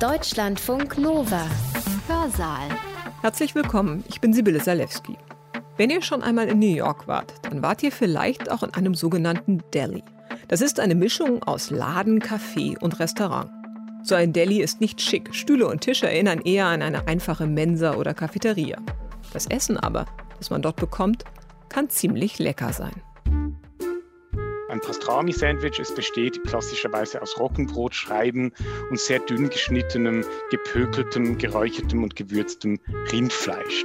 Deutschlandfunk Nova. Hörsaal. Herzlich willkommen, ich bin Sibylle Salewski. Wenn ihr schon einmal in New York wart, dann wart ihr vielleicht auch in einem sogenannten Deli. Das ist eine Mischung aus Laden, Café und Restaurant. So ein Deli ist nicht schick. Stühle und Tische erinnern eher an eine einfache Mensa oder Cafeteria. Das Essen aber, das man dort bekommt, kann ziemlich lecker sein. Ein Pastrami-Sandwich, es besteht klassischerweise aus Roggenbrotscheiben und sehr dünn geschnittenem, gepökeltem, geräuchertem und gewürztem Rindfleisch.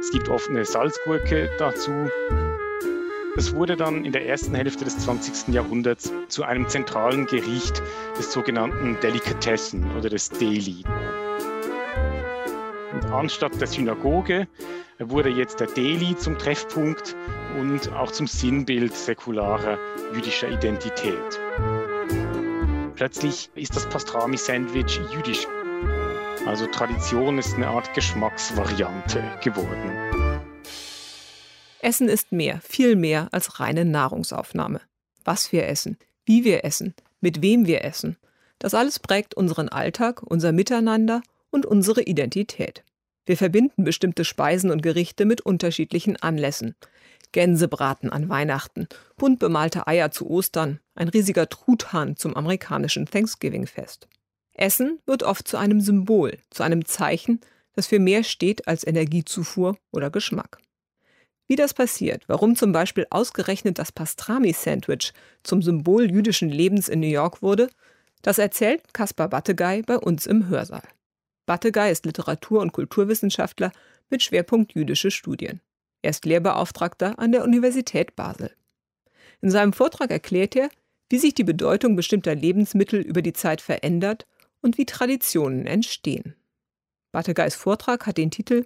Es gibt oft eine Salzgurke dazu. Es wurde dann in der ersten Hälfte des 20. Jahrhunderts zu einem zentralen Gericht des sogenannten Delikatessen oder des Deli. Und anstatt der Synagoge wurde jetzt der Deli zum Treffpunkt und auch zum Sinnbild säkularer jüdischer Identität. Plötzlich ist das Pastrami-Sandwich jüdisch. Also Tradition ist eine Art Geschmacksvariante geworden. Essen ist mehr, viel mehr als reine Nahrungsaufnahme. Was wir essen, wie wir essen, mit wem wir essen, das alles prägt unseren Alltag, unser Miteinander und unsere Identität. Wir verbinden bestimmte Speisen und Gerichte mit unterschiedlichen Anlässen. Gänsebraten an Weihnachten, bunt bemalte Eier zu Ostern, ein riesiger Truthahn zum amerikanischen Thanksgiving-Fest. Essen wird oft zu einem Symbol, zu einem Zeichen, das für mehr steht als Energiezufuhr oder Geschmack. Wie das passiert, warum zum Beispiel ausgerechnet das Pastrami-Sandwich zum Symbol jüdischen Lebens in New York wurde, das erzählt Kaspar Battegei bei uns im Hörsaal. Battegei ist Literatur- und Kulturwissenschaftler mit Schwerpunkt jüdische Studien. Er ist Lehrbeauftragter an der Universität Basel. In seinem Vortrag erklärt er, wie sich die Bedeutung bestimmter Lebensmittel über die Zeit verändert und wie Traditionen entstehen. Battegeis Vortrag hat den Titel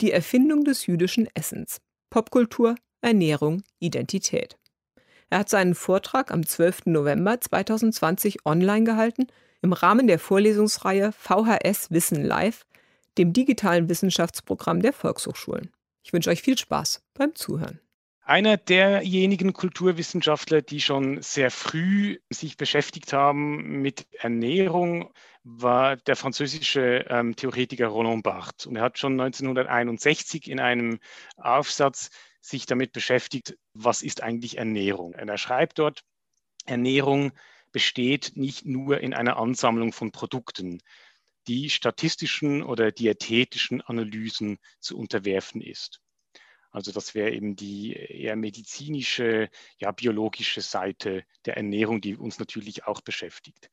Die Erfindung des jüdischen Essens. Popkultur, Ernährung, Identität. Er hat seinen Vortrag am 12. November 2020 online gehalten im Rahmen der Vorlesungsreihe VHS Wissen Live, dem digitalen Wissenschaftsprogramm der Volkshochschulen. Ich wünsche euch viel Spaß beim Zuhören. Einer derjenigen Kulturwissenschaftler, die schon sehr früh sich beschäftigt haben mit Ernährung, war der französische ähm, Theoretiker Roland Barthes. Und er hat schon 1961 in einem Aufsatz sich damit beschäftigt, was ist eigentlich Ernährung. Und er schreibt dort, Ernährung besteht nicht nur in einer Ansammlung von Produkten, die statistischen oder diätetischen Analysen zu unterwerfen ist. Also das wäre eben die eher medizinische, ja, biologische Seite der Ernährung, die uns natürlich auch beschäftigt.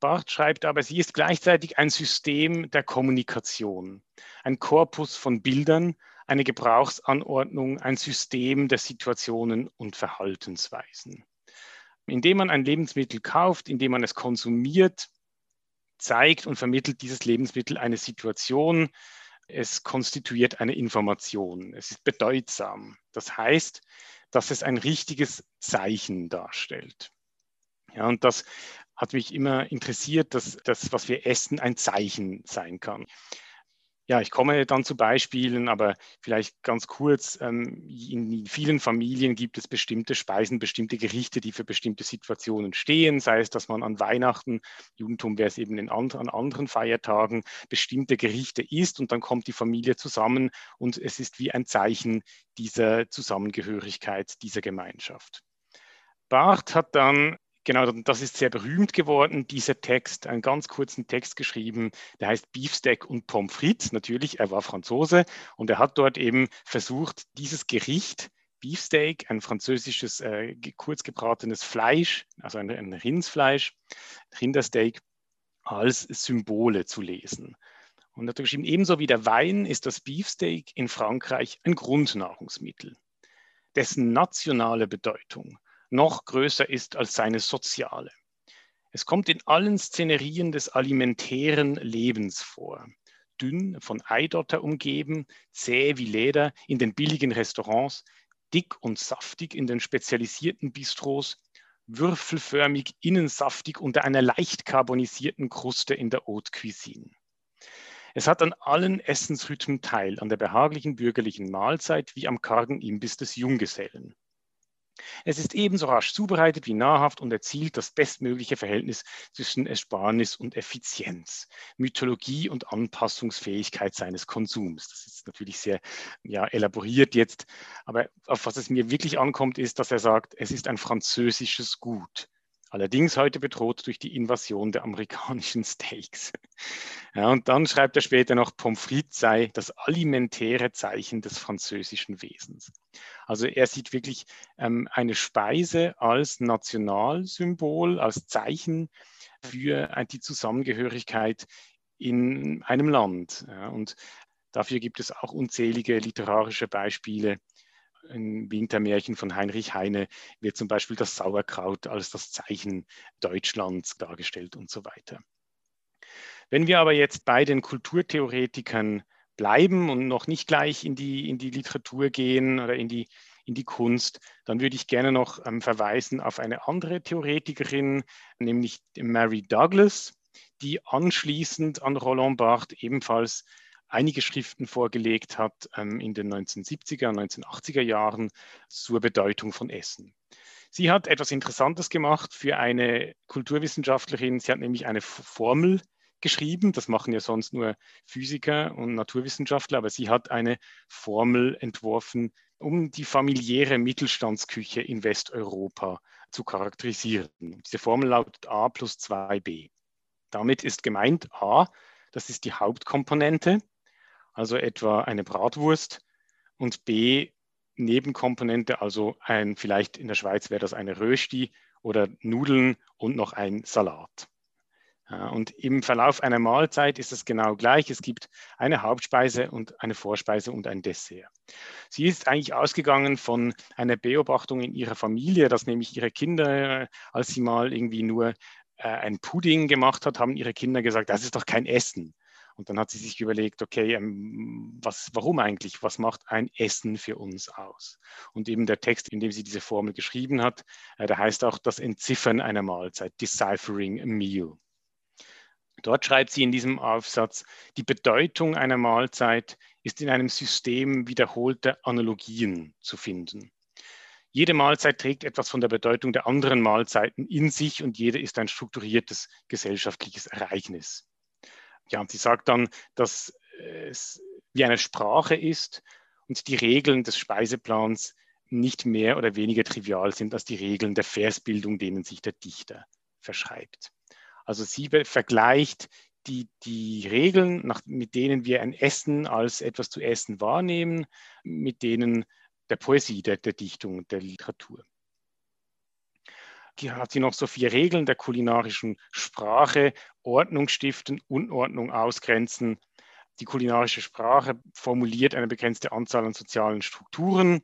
Barth schreibt aber, sie ist gleichzeitig ein System der Kommunikation, ein Korpus von Bildern, eine Gebrauchsanordnung, ein System der Situationen und Verhaltensweisen. Indem man ein Lebensmittel kauft, indem man es konsumiert, zeigt und vermittelt dieses Lebensmittel eine Situation. Es konstituiert eine Information. Es ist bedeutsam. Das heißt, dass es ein richtiges Zeichen darstellt. Ja, und das hat mich immer interessiert, dass das, was wir essen, ein Zeichen sein kann. Ja, ich komme dann zu Beispielen, aber vielleicht ganz kurz. Ähm, in vielen Familien gibt es bestimmte Speisen, bestimmte Gerichte, die für bestimmte Situationen stehen. Sei es, dass man an Weihnachten, Judentum wäre es eben an anderen Feiertagen, bestimmte Gerichte isst und dann kommt die Familie zusammen und es ist wie ein Zeichen dieser Zusammengehörigkeit, dieser Gemeinschaft. Barth hat dann Genau, das ist sehr berühmt geworden, dieser Text, einen ganz kurzen Text geschrieben, der heißt Beefsteak und Pommes frites. Natürlich, er war Franzose und er hat dort eben versucht, dieses Gericht, Beefsteak, ein französisches äh, kurz gebratenes Fleisch, also ein, ein Rindsfleisch, Rindersteak, als Symbole zu lesen. Und er hat geschrieben, ebenso wie der Wein ist das Beefsteak in Frankreich ein Grundnahrungsmittel, dessen nationale Bedeutung noch größer ist als seine soziale. Es kommt in allen Szenerien des alimentären Lebens vor. Dünn, von Eidotter umgeben, zäh wie Leder in den billigen Restaurants, dick und saftig in den spezialisierten Bistros, würfelförmig innensaftig unter einer leicht karbonisierten Kruste in der Haute Cuisine. Es hat an allen Essensrhythmen teil, an der behaglichen bürgerlichen Mahlzeit wie am kargen Imbiss des Junggesellen. Es ist ebenso rasch zubereitet wie nahrhaft und erzielt das bestmögliche Verhältnis zwischen Ersparnis und Effizienz, Mythologie und Anpassungsfähigkeit seines Konsums. Das ist natürlich sehr ja, elaboriert jetzt, aber auf was es mir wirklich ankommt, ist, dass er sagt, es ist ein französisches Gut allerdings heute bedroht durch die Invasion der amerikanischen Steaks. Ja, und dann schreibt er später noch, Pommes frites sei das alimentäre Zeichen des französischen Wesens. Also er sieht wirklich ähm, eine Speise als Nationalsymbol, als Zeichen für äh, die Zusammengehörigkeit in einem Land. Ja, und dafür gibt es auch unzählige literarische Beispiele im Wintermärchen von Heinrich Heine wird zum Beispiel das Sauerkraut als das Zeichen Deutschlands dargestellt und so weiter. Wenn wir aber jetzt bei den Kulturtheoretikern bleiben und noch nicht gleich in die, in die Literatur gehen oder in die, in die Kunst, dann würde ich gerne noch ähm, verweisen auf eine andere Theoretikerin, nämlich Mary Douglas, die anschließend an Roland Barthes ebenfalls einige Schriften vorgelegt hat ähm, in den 1970er und 1980er Jahren zur Bedeutung von Essen. Sie hat etwas Interessantes gemacht für eine Kulturwissenschaftlerin. Sie hat nämlich eine Formel geschrieben. Das machen ja sonst nur Physiker und Naturwissenschaftler, aber sie hat eine Formel entworfen, um die familiäre Mittelstandsküche in Westeuropa zu charakterisieren. Diese Formel lautet A plus 2b. Damit ist gemeint A, das ist die Hauptkomponente also etwa eine Bratwurst und B, Nebenkomponente, also ein, vielleicht in der Schweiz wäre das eine Rösti oder Nudeln und noch ein Salat. Und im Verlauf einer Mahlzeit ist es genau gleich. Es gibt eine Hauptspeise und eine Vorspeise und ein Dessert. Sie ist eigentlich ausgegangen von einer Beobachtung in ihrer Familie, dass nämlich ihre Kinder, als sie mal irgendwie nur äh, ein Pudding gemacht hat, haben ihre Kinder gesagt, das ist doch kein Essen. Und dann hat sie sich überlegt, okay, ähm, was, warum eigentlich? Was macht ein Essen für uns aus? Und eben der Text, in dem sie diese Formel geschrieben hat, äh, der heißt auch das Entziffern einer Mahlzeit, Deciphering a Meal. Dort schreibt sie in diesem Aufsatz, die Bedeutung einer Mahlzeit ist in einem System wiederholter Analogien zu finden. Jede Mahlzeit trägt etwas von der Bedeutung der anderen Mahlzeiten in sich und jede ist ein strukturiertes gesellschaftliches Ereignis. Ja, und sie sagt dann, dass es wie eine Sprache ist und die Regeln des Speiseplans nicht mehr oder weniger trivial sind als die Regeln der Versbildung, denen sich der Dichter verschreibt. Also sie vergleicht die, die Regeln, nach, mit denen wir ein Essen als etwas zu essen wahrnehmen, mit denen der Poesie, der, der Dichtung, der Literatur hat sie noch so vier Regeln der kulinarischen Sprache, Ordnung stiften, Unordnung ausgrenzen. Die kulinarische Sprache formuliert eine begrenzte Anzahl an sozialen Strukturen.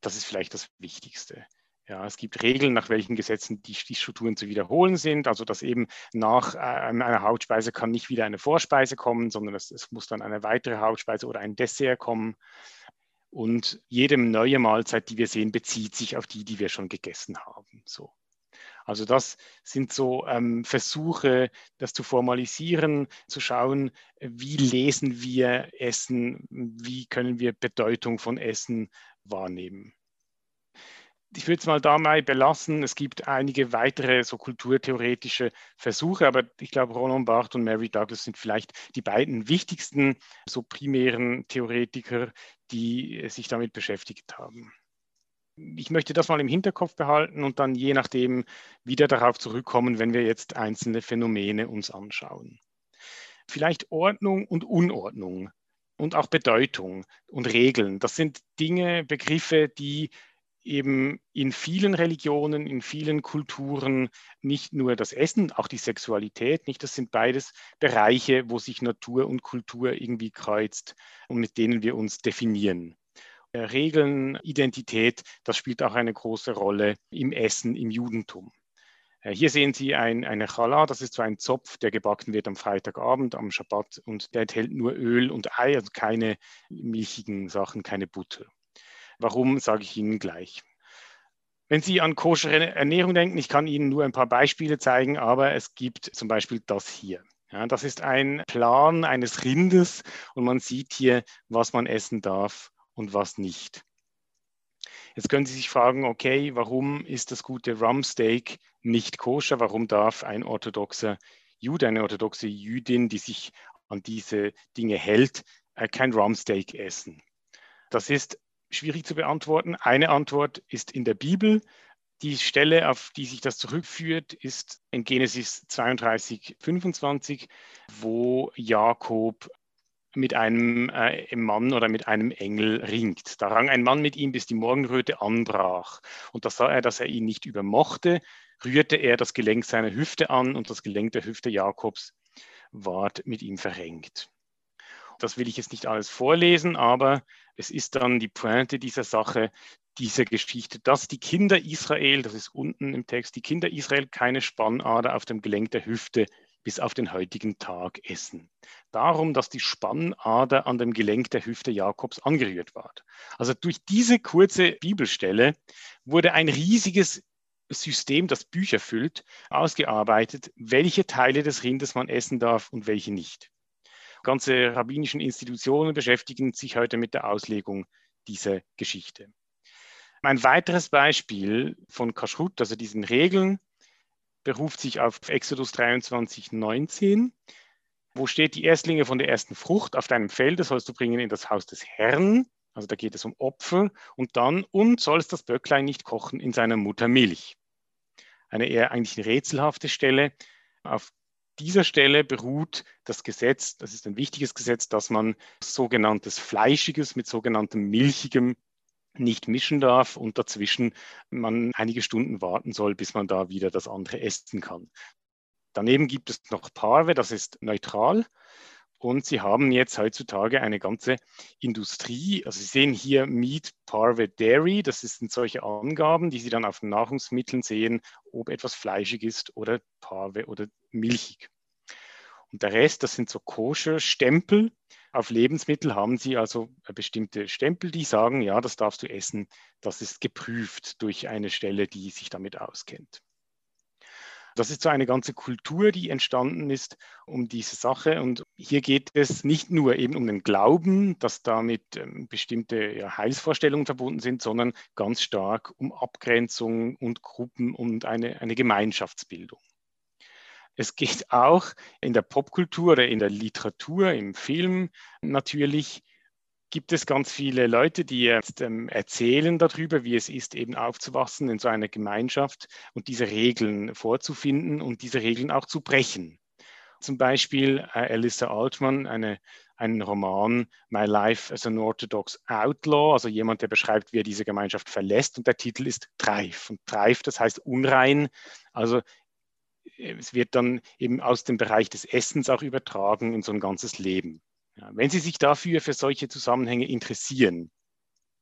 Das ist vielleicht das Wichtigste. Ja, es gibt Regeln, nach welchen Gesetzen die, die Strukturen zu wiederholen sind. Also dass eben nach äh, einer Hauptspeise kann nicht wieder eine Vorspeise kommen, sondern es, es muss dann eine weitere Hauptspeise oder ein Dessert kommen. Und jede neue Mahlzeit, die wir sehen, bezieht sich auf die, die wir schon gegessen haben. So. Also das sind so ähm, Versuche, das zu formalisieren, zu schauen, wie lesen wir Essen, wie können wir Bedeutung von Essen wahrnehmen ich würde es mal dabei belassen. Es gibt einige weitere so kulturtheoretische Versuche, aber ich glaube, Roland Barthes und Mary Douglas sind vielleicht die beiden wichtigsten so primären Theoretiker, die sich damit beschäftigt haben. Ich möchte das mal im Hinterkopf behalten und dann je nachdem wieder darauf zurückkommen, wenn wir jetzt einzelne Phänomene uns anschauen. Vielleicht Ordnung und Unordnung und auch Bedeutung und Regeln. Das sind Dinge, Begriffe, die eben in vielen Religionen, in vielen Kulturen nicht nur das Essen, auch die Sexualität, nicht? Das sind beides Bereiche, wo sich Natur und Kultur irgendwie kreuzt und mit denen wir uns definieren. Äh, Regeln, Identität, das spielt auch eine große Rolle im Essen, im Judentum. Äh, hier sehen Sie ein, eine Challah, das ist so ein Zopf, der gebacken wird am Freitagabend, am Schabbat und der enthält nur Öl und Ei, also keine milchigen Sachen, keine Butter. Warum, sage ich Ihnen gleich. Wenn Sie an koschere Ernährung denken, ich kann Ihnen nur ein paar Beispiele zeigen, aber es gibt zum Beispiel das hier. Ja, das ist ein Plan eines Rindes und man sieht hier, was man essen darf und was nicht. Jetzt können Sie sich fragen, okay, warum ist das gute Rumsteak nicht koscher? Warum darf ein orthodoxer Jude, eine orthodoxe Jüdin, die sich an diese Dinge hält, äh, kein Rumsteak essen? Das ist schwierig zu beantworten. Eine Antwort ist in der Bibel. Die Stelle, auf die sich das zurückführt, ist in Genesis 32, 25, wo Jakob mit einem äh, Mann oder mit einem Engel ringt. Da rang ein Mann mit ihm, bis die Morgenröte anbrach. Und da sah er, dass er ihn nicht übermochte, rührte er das Gelenk seiner Hüfte an und das Gelenk der Hüfte Jakobs ward mit ihm verrenkt. Das will ich jetzt nicht alles vorlesen, aber es ist dann die Pointe dieser Sache, dieser Geschichte, dass die Kinder Israel, das ist unten im Text, die Kinder Israel keine Spannader auf dem Gelenk der Hüfte bis auf den heutigen Tag essen. Darum, dass die Spannader an dem Gelenk der Hüfte Jakobs angerührt war. Also durch diese kurze Bibelstelle wurde ein riesiges System, das Bücher füllt, ausgearbeitet, welche Teile des Rindes man essen darf und welche nicht. Ganze rabbinischen Institutionen beschäftigen sich heute mit der Auslegung dieser Geschichte. Ein weiteres Beispiel von Kashrut, also diesen Regeln, beruft sich auf Exodus 23, 19, wo steht, die Erstlinge von der ersten Frucht auf deinem Felde sollst du bringen in das Haus des Herrn. Also da geht es um Opfer. Und dann, und sollst das Böcklein nicht kochen in seiner Mutter Milch. Eine eher eigentlich rätselhafte Stelle. Auf dieser Stelle beruht das Gesetz, das ist ein wichtiges Gesetz, dass man sogenanntes Fleischiges mit sogenanntem Milchigem nicht mischen darf und dazwischen man einige Stunden warten soll, bis man da wieder das andere essen kann. Daneben gibt es noch Parve, das ist neutral. Und sie haben jetzt heutzutage eine ganze Industrie. Also Sie sehen hier Meat, Parve, Dairy. Das sind solche Angaben, die Sie dann auf Nahrungsmitteln sehen, ob etwas fleischig ist oder Parve oder milchig. Und der Rest, das sind so Koscher-Stempel. Auf Lebensmittel haben Sie also bestimmte Stempel, die sagen, ja, das darfst du essen. Das ist geprüft durch eine Stelle, die sich damit auskennt. Das ist so eine ganze Kultur, die entstanden ist um diese Sache. Und hier geht es nicht nur eben um den Glauben, dass damit ähm, bestimmte Heilsvorstellungen verbunden sind, sondern ganz stark um Abgrenzung und Gruppen und eine, eine Gemeinschaftsbildung. Es geht auch in der Popkultur oder in der Literatur, im Film natürlich, gibt es ganz viele Leute, die jetzt ähm, erzählen darüber, wie es ist, eben aufzuwachsen in so einer Gemeinschaft und diese Regeln vorzufinden und diese Regeln auch zu brechen. Zum Beispiel äh, Alyssa Altman, eine, einen Roman My Life as an Orthodox Outlaw, also jemand, der beschreibt, wie er diese Gemeinschaft verlässt. Und der Titel ist Treif. Und Treif, das heißt unrein. Also es wird dann eben aus dem Bereich des Essens auch übertragen in so ein ganzes Leben. Ja, wenn Sie sich dafür für solche Zusammenhänge interessieren,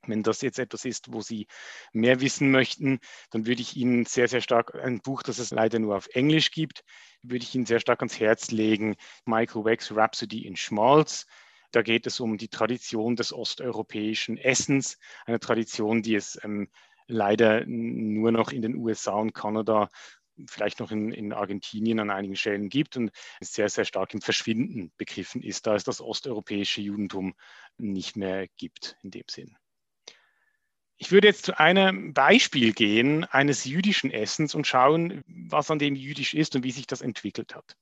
wenn das jetzt etwas ist, wo Sie mehr wissen möchten, dann würde ich Ihnen sehr, sehr stark ein Buch, das es leider nur auf Englisch gibt, würde ich Ihnen sehr stark ans Herz legen. Michael Weck's Rhapsody in Schmalz. Da geht es um die Tradition des osteuropäischen Essens, eine Tradition, die es ähm, leider nur noch in den USA und Kanada vielleicht noch in, in Argentinien an einigen Stellen gibt und sehr, sehr stark im Verschwinden begriffen ist, da es das osteuropäische Judentum nicht mehr gibt in dem Sinn. Ich würde jetzt zu einem Beispiel gehen eines jüdischen Essens und schauen, was an dem jüdisch ist und wie sich das entwickelt hat.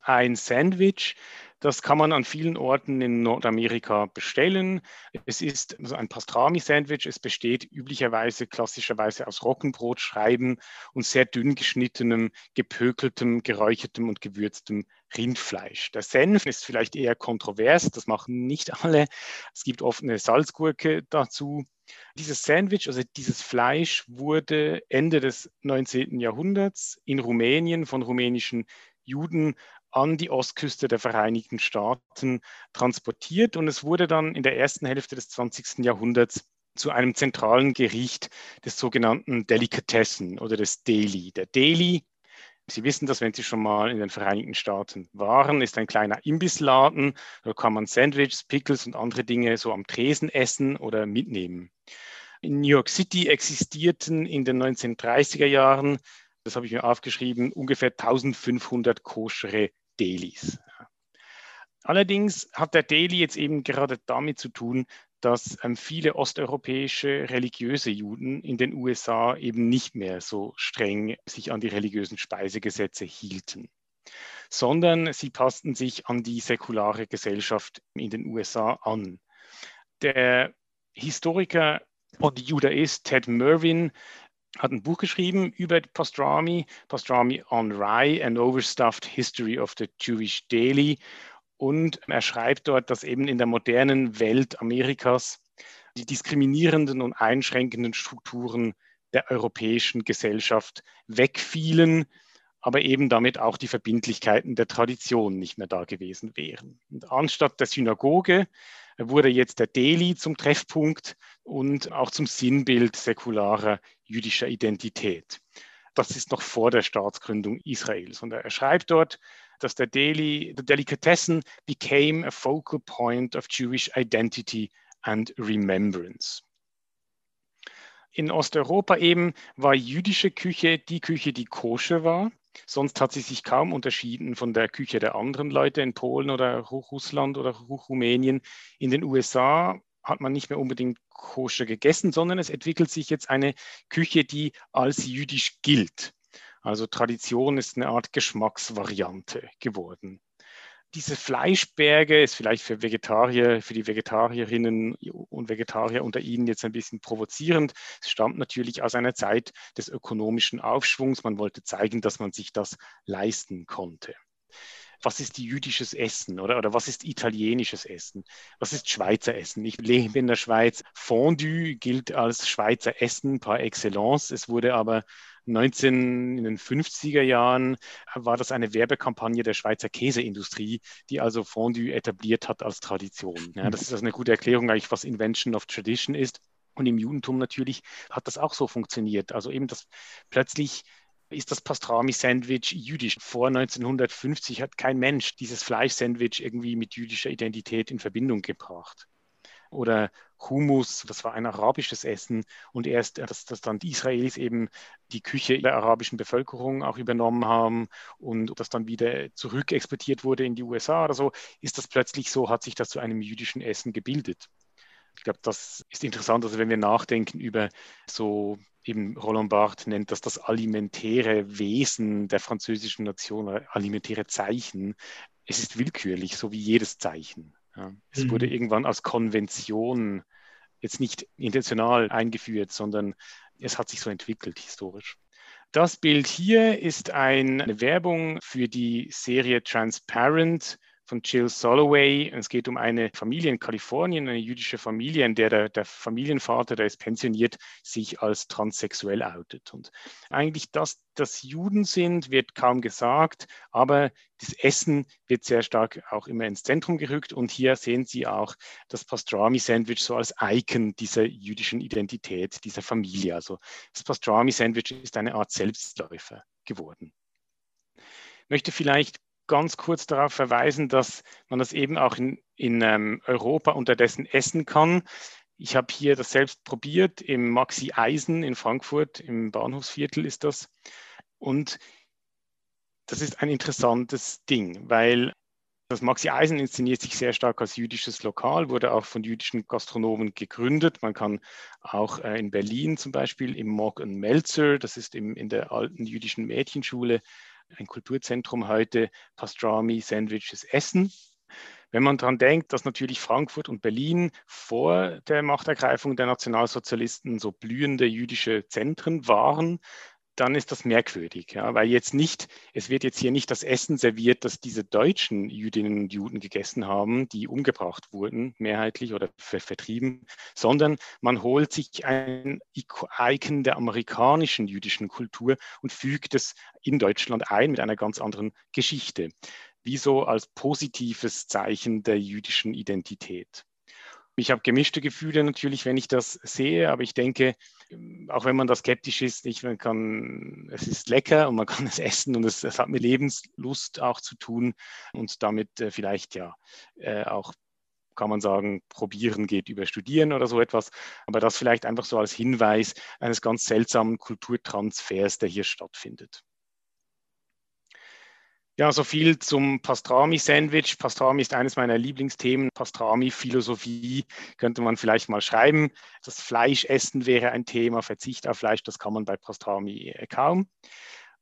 Ein Sandwich das kann man an vielen Orten in Nordamerika bestellen. Es ist also ein Pastrami-Sandwich. Es besteht üblicherweise, klassischerweise aus Roggenbrotscheiben und sehr dünn geschnittenem, gepökeltem, geräuchertem und gewürztem Rindfleisch. Der Senf ist vielleicht eher kontrovers, das machen nicht alle. Es gibt oft eine Salzgurke dazu. Dieses Sandwich, also dieses Fleisch, wurde Ende des 19. Jahrhunderts in Rumänien von rumänischen Juden an die Ostküste der Vereinigten Staaten transportiert und es wurde dann in der ersten Hälfte des 20. Jahrhunderts zu einem zentralen Gericht des sogenannten Delikatessen oder des Deli. Der Deli, Sie wissen das, wenn Sie schon mal in den Vereinigten Staaten waren, ist ein kleiner Imbissladen. Da kann man Sandwiches, Pickles und andere Dinge so am Tresen essen oder mitnehmen. In New York City existierten in den 1930er Jahren, das habe ich mir aufgeschrieben, ungefähr 1500 koschere Dailies. Allerdings hat der Daily jetzt eben gerade damit zu tun, dass ähm, viele osteuropäische religiöse Juden in den USA eben nicht mehr so streng sich an die religiösen Speisegesetze hielten, sondern sie passten sich an die säkulare Gesellschaft in den USA an. Der Historiker und Judaist Ted Merwin hat ein Buch geschrieben über Pastrami, Pastrami on Rye, An Overstuffed History of the Jewish Daily. Und er schreibt dort, dass eben in der modernen Welt Amerikas die diskriminierenden und einschränkenden Strukturen der europäischen Gesellschaft wegfielen, aber eben damit auch die Verbindlichkeiten der Tradition nicht mehr da gewesen wären. Und anstatt der Synagoge wurde jetzt der Deli zum Treffpunkt und auch zum Sinnbild säkularer jüdischer Identität. Das ist noch vor der Staatsgründung Israels. Und er schreibt dort, dass der Deli, the Delicatessen became a focal point of Jewish identity and remembrance. In Osteuropa eben war jüdische Küche die Küche, die koscher war. Sonst hat sie sich kaum unterschieden von der Küche der anderen Leute in Polen oder Russland oder Rumänien. In den USA hat man nicht mehr unbedingt koscher gegessen, sondern es entwickelt sich jetzt eine Küche, die als jüdisch gilt. Also Tradition ist eine Art Geschmacksvariante geworden. Diese Fleischberge ist vielleicht für Vegetarier, für die Vegetarierinnen und Vegetarier unter Ihnen jetzt ein bisschen provozierend. Es stammt natürlich aus einer Zeit des ökonomischen Aufschwungs. Man wollte zeigen, dass man sich das leisten konnte was ist jüdisches Essen oder, oder was ist italienisches Essen? Was ist Schweizer Essen? Ich lebe in der Schweiz. Fondue gilt als Schweizer Essen par excellence. Es wurde aber 19 in den 50er Jahren war das eine Werbekampagne der Schweizer Käseindustrie, die also Fondue etabliert hat als Tradition. Ja, das ist also eine gute Erklärung eigentlich, was Invention of Tradition ist. Und im Judentum natürlich hat das auch so funktioniert. Also eben, dass plötzlich ist das Pastrami-Sandwich jüdisch. Vor 1950 hat kein Mensch dieses Fleisch-Sandwich irgendwie mit jüdischer Identität in Verbindung gebracht. Oder Hummus, das war ein arabisches Essen und erst, dass, dass dann die Israelis eben die Küche der arabischen Bevölkerung auch übernommen haben und das dann wieder zurück exportiert wurde in die USA oder so, ist das plötzlich so, hat sich das zu einem jüdischen Essen gebildet. Ich glaube, das ist interessant, also wenn wir nachdenken über so eben Roland Barthes nennt das das alimentäre Wesen der französischen Nation, alimentäre Zeichen. Es ist willkürlich, so wie jedes Zeichen. Ja. Es mhm. wurde irgendwann als Konvention jetzt nicht intentional eingeführt, sondern es hat sich so entwickelt historisch. Das Bild hier ist eine Werbung für die Serie Transparent von Jill Soloway. Es geht um eine Familie in Kalifornien, eine jüdische Familie, in der der, der Familienvater, der ist pensioniert, sich als transsexuell outet. Und eigentlich, dass das Juden sind, wird kaum gesagt, aber das Essen wird sehr stark auch immer ins Zentrum gerückt. Und hier sehen Sie auch das Pastrami-Sandwich so als Icon dieser jüdischen Identität, dieser Familie. Also das Pastrami-Sandwich ist eine Art Selbstläufer geworden. Ich möchte vielleicht ganz kurz darauf verweisen, dass man das eben auch in, in ähm, Europa unterdessen essen kann. Ich habe hier das selbst probiert, im Maxi Eisen in Frankfurt, im Bahnhofsviertel ist das. Und das ist ein interessantes Ding, weil das Maxi Eisen inszeniert sich sehr stark als jüdisches Lokal, wurde auch von jüdischen Gastronomen gegründet. Man kann auch äh, in Berlin zum Beispiel im Mog Melzer, das ist im, in der alten jüdischen Mädchenschule, ein Kulturzentrum heute Pastrami, Sandwiches essen. Wenn man daran denkt, dass natürlich Frankfurt und Berlin vor der Machtergreifung der Nationalsozialisten so blühende jüdische Zentren waren, dann ist das merkwürdig, ja, weil jetzt nicht, es wird jetzt hier nicht das Essen serviert, das diese deutschen Jüdinnen und Juden gegessen haben, die umgebracht wurden, mehrheitlich oder vertrieben, sondern man holt sich ein Icon der amerikanischen jüdischen Kultur und fügt es in Deutschland ein mit einer ganz anderen Geschichte, wie so als positives Zeichen der jüdischen Identität. Ich habe gemischte Gefühle natürlich, wenn ich das sehe, aber ich denke, auch wenn man da skeptisch ist, ich, man kann, es ist lecker und man kann es essen und es, es hat mit Lebenslust auch zu tun und damit äh, vielleicht ja äh, auch kann man sagen, probieren geht über studieren oder so etwas. Aber das vielleicht einfach so als Hinweis eines ganz seltsamen Kulturtransfers, der hier stattfindet. Ja, so viel zum Pastrami-Sandwich. Pastrami ist eines meiner Lieblingsthemen. Pastrami-Philosophie könnte man vielleicht mal schreiben. Das Fleischessen wäre ein Thema, Verzicht auf Fleisch, das kann man bei Pastrami äh, kaum.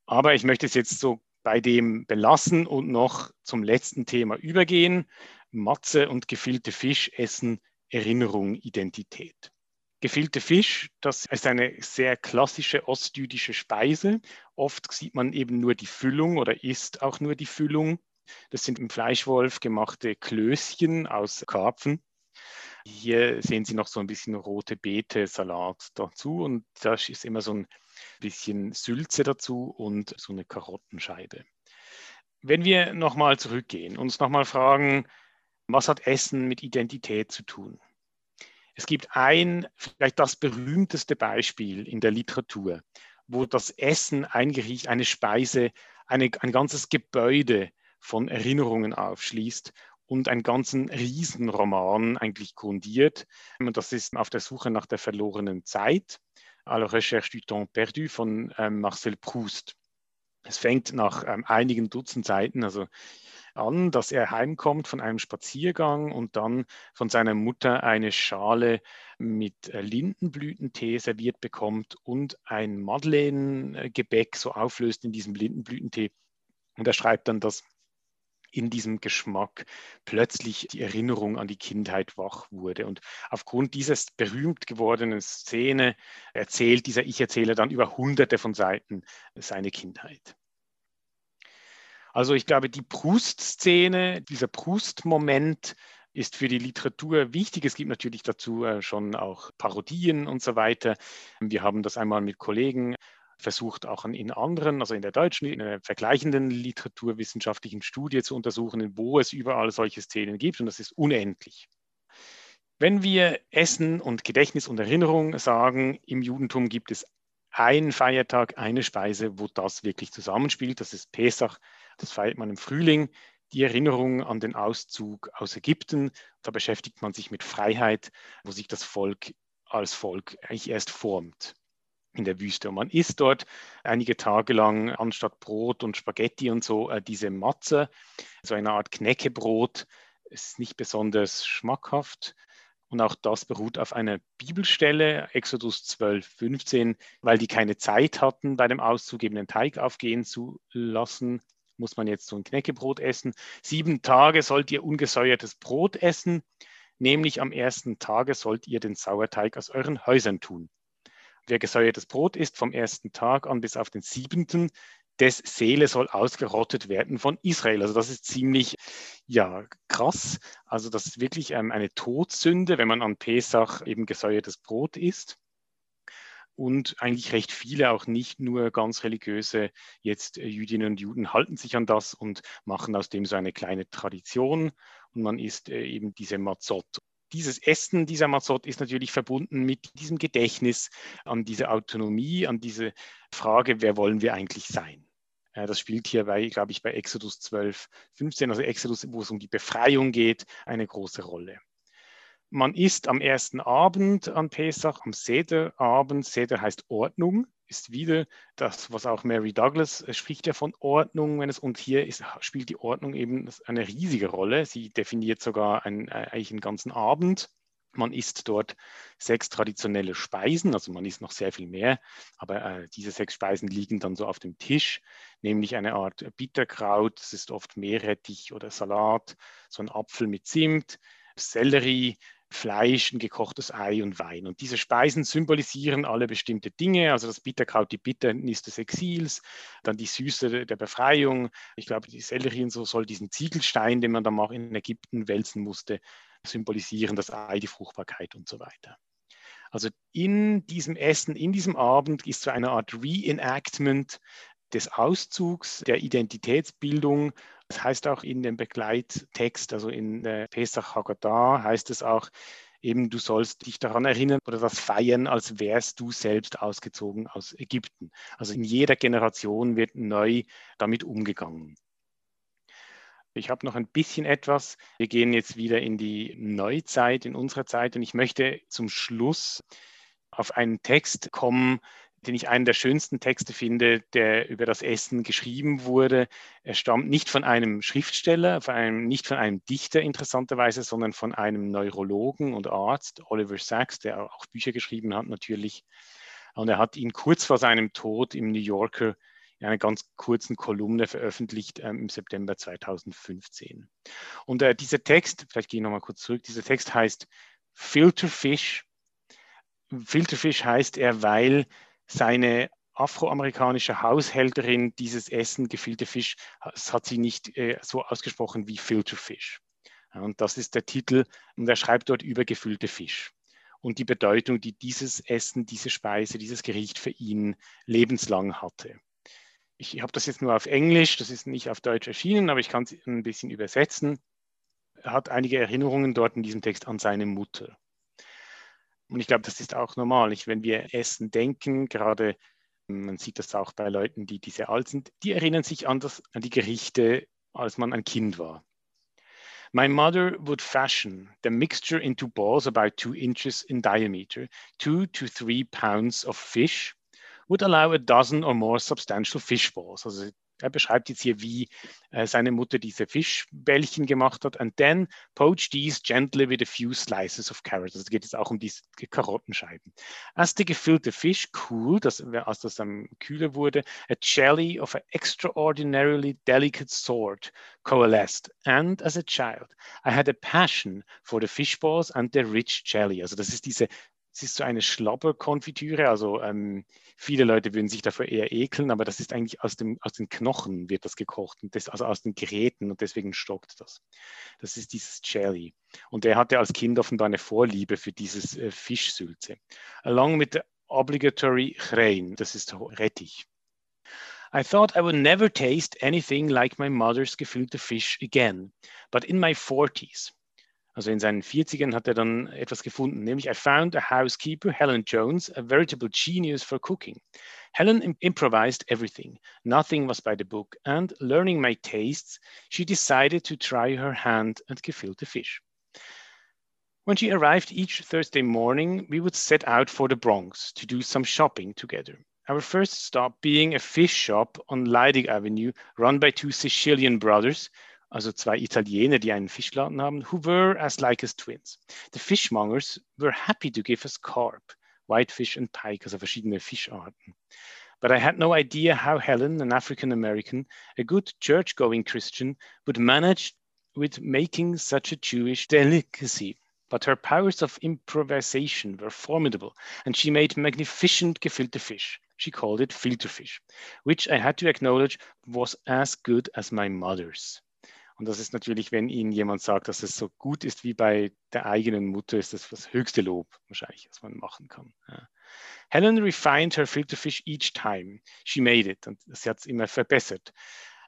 Aber ich möchte es jetzt so bei dem belassen und noch zum letzten Thema übergehen. Matze und gefüllte Fisch essen Erinnerung, Identität. Gefüllte Fisch, das ist eine sehr klassische ostjüdische Speise. Oft sieht man eben nur die Füllung oder isst auch nur die Füllung. Das sind im Fleischwolf gemachte Klößchen aus Karpfen. Hier sehen Sie noch so ein bisschen rote Beete, Salat dazu und da ist immer so ein bisschen Sülze dazu und so eine Karottenscheibe. Wenn wir nochmal zurückgehen, uns nochmal fragen, was hat Essen mit Identität zu tun? Es gibt ein, vielleicht das berühmteste Beispiel in der Literatur, wo das Essen ein Gericht, eine Speise, eine, ein ganzes Gebäude von Erinnerungen aufschließt und einen ganzen Riesenroman eigentlich grundiert. Und das ist auf der Suche nach der verlorenen Zeit, à la recherche du temps perdu von ähm, Marcel Proust. Es fängt nach ähm, einigen Dutzend Seiten, also an, dass er heimkommt von einem Spaziergang und dann von seiner Mutter eine Schale mit äh, Lindenblütentee serviert bekommt und ein Madeleine-Gebäck so auflöst in diesem Lindenblütentee. Und er schreibt dann, dass in diesem Geschmack plötzlich die Erinnerung an die Kindheit wach wurde. Und aufgrund dieser berühmt gewordenen Szene erzählt dieser Ich-Erzähler dann über hunderte von Seiten seine Kindheit. Also ich glaube, die Proust-Szene, dieser Proust-Moment ist für die Literatur wichtig. Es gibt natürlich dazu äh, schon auch Parodien und so weiter. Wir haben das einmal mit Kollegen versucht, auch in anderen, also in der deutschen, in einer vergleichenden literaturwissenschaftlichen Studie zu untersuchen, wo es überall solche Szenen gibt. Und das ist unendlich. Wenn wir Essen und Gedächtnis und Erinnerung sagen, im Judentum gibt es einen Feiertag, eine Speise, wo das wirklich zusammenspielt. Das ist Pesach, das feiert man im Frühling, die Erinnerung an den Auszug aus Ägypten. Da beschäftigt man sich mit Freiheit, wo sich das Volk als Volk eigentlich erst formt in der Wüste. Und man isst dort einige Tage lang anstatt Brot und Spaghetti und so äh, diese Matze, so eine Art Knäckebrot. Ist nicht besonders schmackhaft. Und auch das beruht auf einer Bibelstelle, Exodus 12, 15, weil die keine Zeit hatten, bei dem Auszug eben den Teig aufgehen zu lassen, muss man jetzt so ein Knäckebrot essen. Sieben Tage sollt ihr ungesäuertes Brot essen, nämlich am ersten Tage sollt ihr den Sauerteig aus euren Häusern tun. Wer gesäuertes Brot isst vom ersten Tag an bis auf den siebenten, des Seele soll ausgerottet werden von Israel. Also das ist ziemlich ja, krass. Also das ist wirklich ähm, eine Todsünde, wenn man an Pesach eben gesäuertes Brot isst und eigentlich recht viele, auch nicht nur ganz religiöse jetzt äh, Jüdinnen und Juden, halten sich an das und machen aus dem so eine kleine Tradition und man isst äh, eben diese Mazot. Dieses Essen dieser Mazot ist natürlich verbunden mit diesem Gedächtnis an diese Autonomie, an diese Frage, wer wollen wir eigentlich sein? Äh, das spielt hier bei, glaube ich, bei Exodus 12, 15, also Exodus, wo es um die Befreiung geht, eine große Rolle. Man isst am ersten Abend an Pesach, am Sederabend. Seder heißt Ordnung, ist wieder das, was auch Mary Douglas äh, spricht ja von Ordnung, wenn es und hier ist, spielt die Ordnung eben eine riesige Rolle. Sie definiert sogar ein, äh, eigentlich einen ganzen Abend. Man isst dort sechs traditionelle Speisen, also man isst noch sehr viel mehr, aber äh, diese sechs Speisen liegen dann so auf dem Tisch, nämlich eine Art Bitterkraut, es ist oft Meerrettich oder Salat, so ein Apfel mit Zimt, Sellerie, Fleisch, ein gekochtes Ei und Wein. Und diese Speisen symbolisieren alle bestimmte Dinge. Also das Bitterkraut, die Bitternis des Exils, dann die Süße der Befreiung. Ich glaube, die Sellerie und so soll diesen Ziegelstein, den man dann auch in Ägypten wälzen musste, symbolisieren, das Ei, die Fruchtbarkeit und so weiter. Also in diesem Essen, in diesem Abend ist so eine Art Reenactment des Auszugs, der Identitätsbildung das heißt auch in dem Begleittext, also in der Pesach Haggadah heißt es auch, eben du sollst dich daran erinnern oder das feiern, als wärst du selbst ausgezogen aus Ägypten. Also in jeder Generation wird neu damit umgegangen. Ich habe noch ein bisschen etwas. Wir gehen jetzt wieder in die Neuzeit, in unserer Zeit und ich möchte zum Schluss auf einen Text kommen, den ich einen der schönsten Texte finde, der über das Essen geschrieben wurde. Er stammt nicht von einem Schriftsteller, von einem, nicht von einem Dichter interessanterweise, sondern von einem Neurologen und Arzt, Oliver Sacks, der auch Bücher geschrieben hat natürlich. Und er hat ihn kurz vor seinem Tod im New Yorker in einer ganz kurzen Kolumne veröffentlicht ähm, im September 2015. Und äh, dieser Text, vielleicht gehe ich nochmal kurz zurück, dieser Text heißt Filterfish. Filterfish heißt er, weil seine afroamerikanische Haushälterin dieses Essen, gefüllte Fisch, das hat sie nicht äh, so ausgesprochen wie Filterfish. Und das ist der Titel und er schreibt dort über gefüllte Fisch und die Bedeutung, die dieses Essen, diese Speise, dieses Gericht für ihn lebenslang hatte. Ich habe das jetzt nur auf Englisch, das ist nicht auf Deutsch erschienen, aber ich kann es ein bisschen übersetzen. Er hat einige Erinnerungen dort in diesem Text an seine Mutter. Und ich glaube, das ist auch normal. Ich, wenn wir Essen denken, gerade man sieht das auch bei Leuten, die, die sehr alt sind, die erinnern sich an, das, an die Gerichte, als man ein Kind war. My mother would fashion the mixture into balls about two inches in diameter, two to three pounds of fish, would allow a dozen or more substantial fish balls. Also er beschreibt jetzt hier, wie äh, seine Mutter diese Fischbällchen gemacht hat. And then poach these gently with a few slices of carrot. Also geht es auch um die Karottenscheiben. As the gefüllte Fish cooled, das, als das um, kühler wurde, a jelly of an extraordinarily delicate sort coalesced. And as a child, I had a passion for the fish balls and the rich jelly. Also das ist diese es ist so eine Schlabberkonfitüre, also ähm, viele Leute würden sich davor eher ekeln, aber das ist eigentlich aus, dem, aus den Knochen wird das gekocht, und das, also aus den Geräten und deswegen stockt das. Das ist dieses Jelly. Und er hatte als Kind offenbar eine Vorliebe für dieses äh, Fischsülze. Along with the obligatory Chrein, das ist Rettich. I thought I would never taste anything like my mother's gefilte fish again, but in my 40s, Also in seinen 40ern hat er dann etwas gefunden, nämlich I found a housekeeper, Helen Jones, a veritable genius for cooking. Helen im improvised everything. Nothing was by the book. And learning my tastes, she decided to try her hand at gefilte fish. When she arrived each Thursday morning, we would set out for the Bronx to do some shopping together. Our first stop being a fish shop on Leidig Avenue, run by two Sicilian brothers also zwei Italiener, die einen Fischladen haben, who were as like as twins. The fishmongers were happy to give us carp, whitefish and pike, also verschiedene Fischarten. But I had no idea how Helen, an African American, a good church going Christian, would manage with making such a Jewish delicacy. But her powers of improvisation were formidable, and she made magnificent gefilte fish. She called it filterfish, which I had to acknowledge was as good as my mother's. Und das ist natürlich, wenn Ihnen jemand sagt, dass es so gut ist wie bei der eigenen Mutter, ist das das höchste Lob wahrscheinlich, was man machen kann. Ja. Helen refined her filter fish each time she made it. Und sie hat es immer verbessert.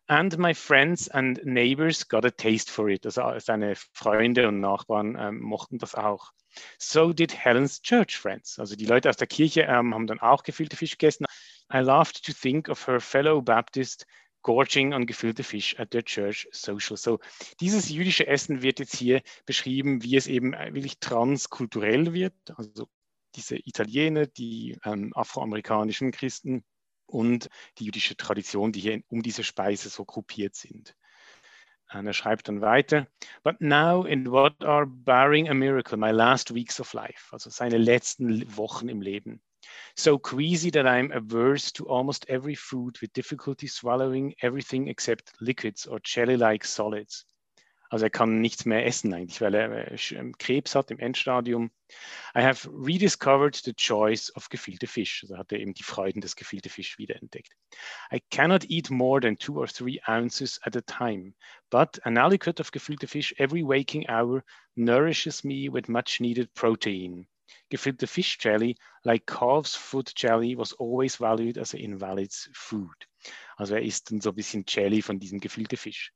And my friends and neighbors got a taste for it. Also seine Freunde und Nachbarn ähm, mochten das auch. So did Helen's church friends. Also die Leute aus der Kirche ähm, haben dann auch gefüllte Fisch gegessen. I laughed to think of her fellow Baptist Gorging on gefüllte Fish at the Church Social. So, dieses jüdische Essen wird jetzt hier beschrieben, wie es eben wirklich transkulturell wird. Also diese Italiener, die ähm, afroamerikanischen Christen und die jüdische Tradition, die hier um diese Speise so gruppiert sind. Und er schreibt dann weiter, but now in what are barring a miracle, my last weeks of life, also seine letzten Wochen im Leben. So queasy that I'm averse to almost every food with difficulty swallowing everything except liquids or jelly-like solids. Also er kann nichts mehr essen eigentlich, weil er Krebs hat im Endstadium. I have rediscovered the joys of gefilte fish. Also hat er eben die Freuden des gefilte Fisch wiederentdeckt. I cannot eat more than two or three ounces at a time, but an aliquot of gefilte fish every waking hour nourishes me with much needed protein. Gefilte fish jelly, like calf's foot jelly, was always valued as an invalid food. Also er isst dann so ein bisschen Jelly von diesem gefüllte Fisch.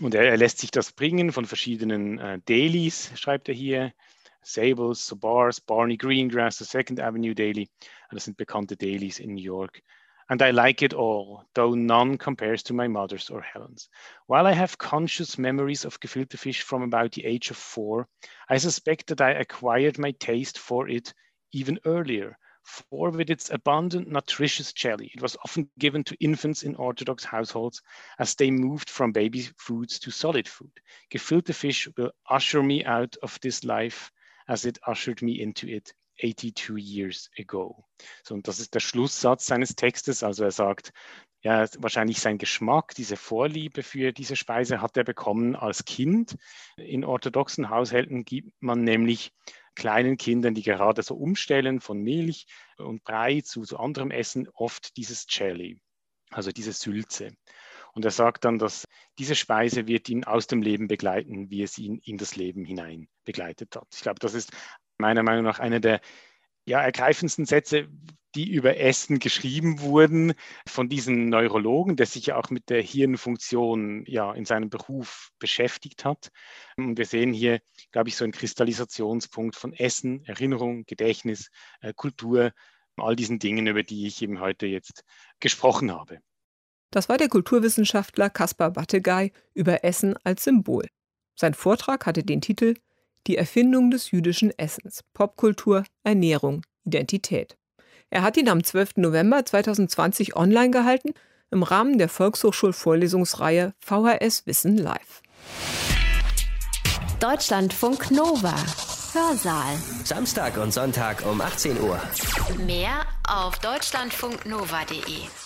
Und er, er, lässt sich das bringen von verschiedenen äh, Dailies, schreibt er hier. Sables, Bars, Barney Greengrass, the Second Avenue Daily. Das sind bekannte Dailies in New York. And I like it all, though none compares to my mother's or Helen's. While I have conscious memories of gefilte fish from about the age of four, I suspect that I acquired my taste for it even earlier, For with its abundant, nutritious jelly, it was often given to infants in Orthodox households as they moved from baby foods to solid food. Gefilte fish will usher me out of this life as it ushered me into it 82 years ago. So, und das ist der Schlusssatz seines Textes. Also er sagt, ja, wahrscheinlich sein Geschmack, diese Vorliebe für diese Speise hat er bekommen als Kind. In orthodoxen Haushalten gibt man nämlich kleinen Kindern, die gerade so umstellen von Milch und Brei zu, zu anderem Essen, oft dieses Jelly, also diese Sülze. Und er sagt dann, dass diese Speise wird ihn aus dem Leben begleiten, wie es ihn in das Leben hinein begleitet hat. Ich glaube, das ist meiner Meinung nach einer der ja, ergreifendsten Sätze, die über Essen geschrieben wurden von diesem Neurologen, der sich ja auch mit der Hirnfunktion ja in seinem Beruf beschäftigt hat. Und wir sehen hier, glaube ich, so einen Kristallisationspunkt von Essen, Erinnerung, Gedächtnis, äh, Kultur, all diesen Dingen, über die ich eben heute jetzt gesprochen habe. Das war der Kulturwissenschaftler Kaspar Wattegei über Essen als Symbol. Sein Vortrag hatte den Titel Die Erfindung des jüdischen Essens, Popkultur, Ernährung, Identität. Er hat ihn am 12. November 2020 online gehalten im Rahmen der Volkshochschulvorlesungsreihe VHS Wissen Live. Deutschlandfunk Nova. Hörsaal. Samstag und Sonntag um 18 Uhr. Mehr auf deutschlandfunknova.de.